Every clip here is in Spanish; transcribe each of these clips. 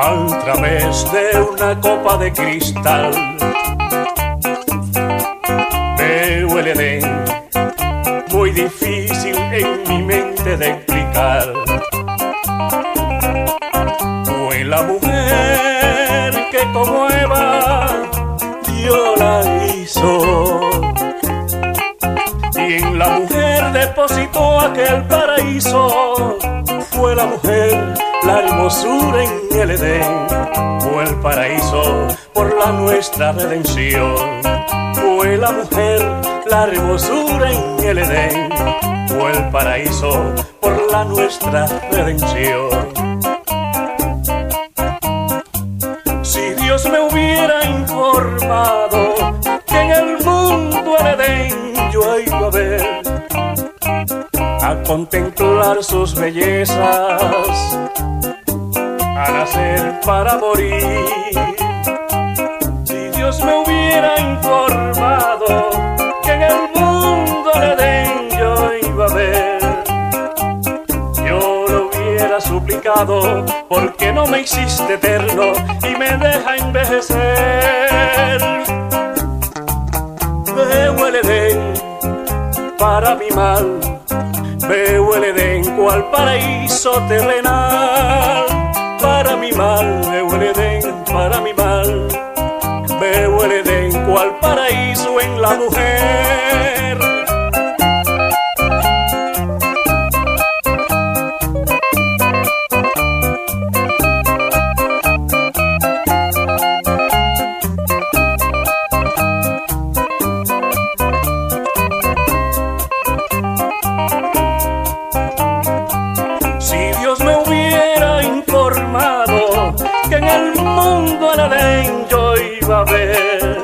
A través de una copa de cristal. Veo el muy difícil en mi mente de explicar. Fue la mujer que como Eva Dios la hizo. Y en la mujer depositó aquel paraíso. Fue la mujer la hermosura en el Edén. Fue el paraíso por la nuestra redención. Fue la mujer la hermosura en el Edén. Fue el paraíso por la nuestra redención. Si Dios me hubiera informado que en el mundo el Edén yo iba a ver, a contemplar sus bellezas, a nacer para morir. Si Dios me hubiera informado suplicado porque no me hiciste eterno y me deja envejecer. Veo el Edén para mi mal, veo el Edén cual paraíso terrenal. Para mi mal, veo el Edén para mi mal, veo el Edén cual paraíso en la mujer. que en el mundo alalén yo iba a ver.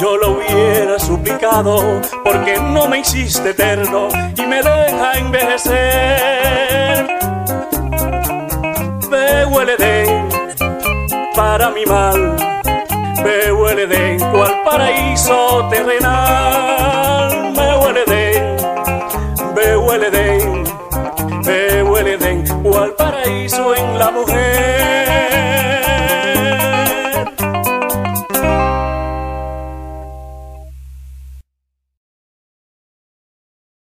Yo lo hubiera suplicado porque no me hiciste eterno y me deja envejecer. Veo el Edén para mi mal, veo el Edén cual paraíso terrenal. Veo el Edén, veo el Edén, veo el Edén cual paraíso en la mujer.